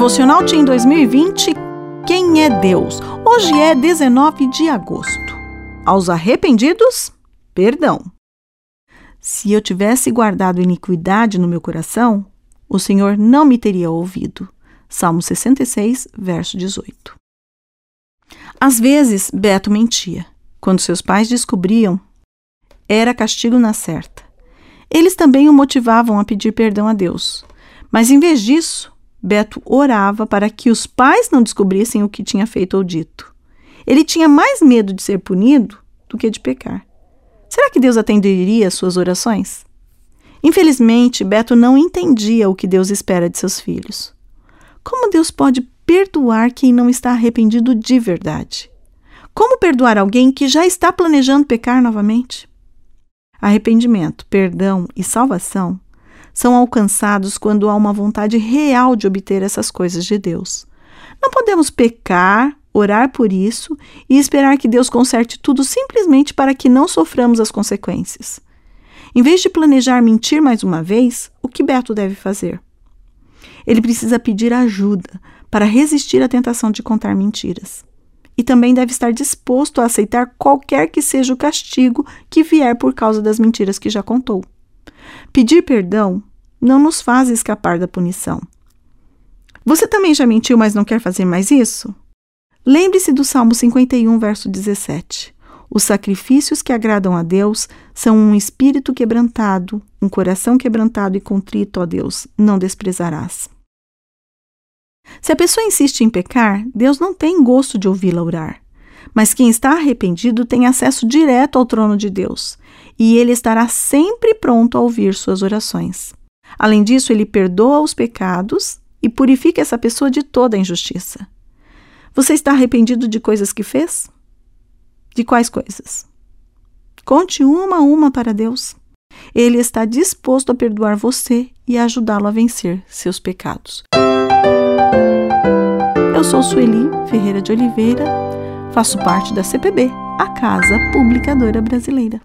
Devocional Team 2020 Quem é Deus? Hoje é 19 de agosto. Aos arrependidos, perdão. Se eu tivesse guardado iniquidade no meu coração, o Senhor não me teria ouvido. Salmo 66, verso 18. Às vezes, Beto mentia. Quando seus pais descobriam, era castigo na certa. Eles também o motivavam a pedir perdão a Deus. Mas em vez disso, Beto orava para que os pais não descobrissem o que tinha feito ou dito. Ele tinha mais medo de ser punido do que de pecar. Será que Deus atenderia às suas orações? Infelizmente, Beto não entendia o que Deus espera de seus filhos. Como Deus pode perdoar quem não está arrependido de verdade? Como perdoar alguém que já está planejando pecar novamente? Arrependimento, perdão e salvação são alcançados quando há uma vontade real de obter essas coisas de Deus. Não podemos pecar, orar por isso e esperar que Deus conserte tudo simplesmente para que não soframos as consequências. Em vez de planejar mentir mais uma vez, o que Beto deve fazer? Ele precisa pedir ajuda para resistir à tentação de contar mentiras. E também deve estar disposto a aceitar qualquer que seja o castigo que vier por causa das mentiras que já contou. Pedir perdão não nos faz escapar da punição. Você também já mentiu, mas não quer fazer mais isso? Lembre-se do Salmo 51, verso 17. Os sacrifícios que agradam a Deus são um espírito quebrantado, um coração quebrantado e contrito, ó Deus, não desprezarás. Se a pessoa insiste em pecar, Deus não tem gosto de ouvi-la orar. Mas quem está arrependido tem acesso direto ao trono de Deus, e ele estará sempre pronto a ouvir suas orações. Além disso, ele perdoa os pecados e purifica essa pessoa de toda a injustiça. Você está arrependido de coisas que fez? De quais coisas? Conte uma a uma para Deus. Ele está disposto a perdoar você e ajudá-lo a vencer seus pecados. Eu sou Sueli Ferreira de Oliveira, faço parte da CPB, a Casa Publicadora Brasileira.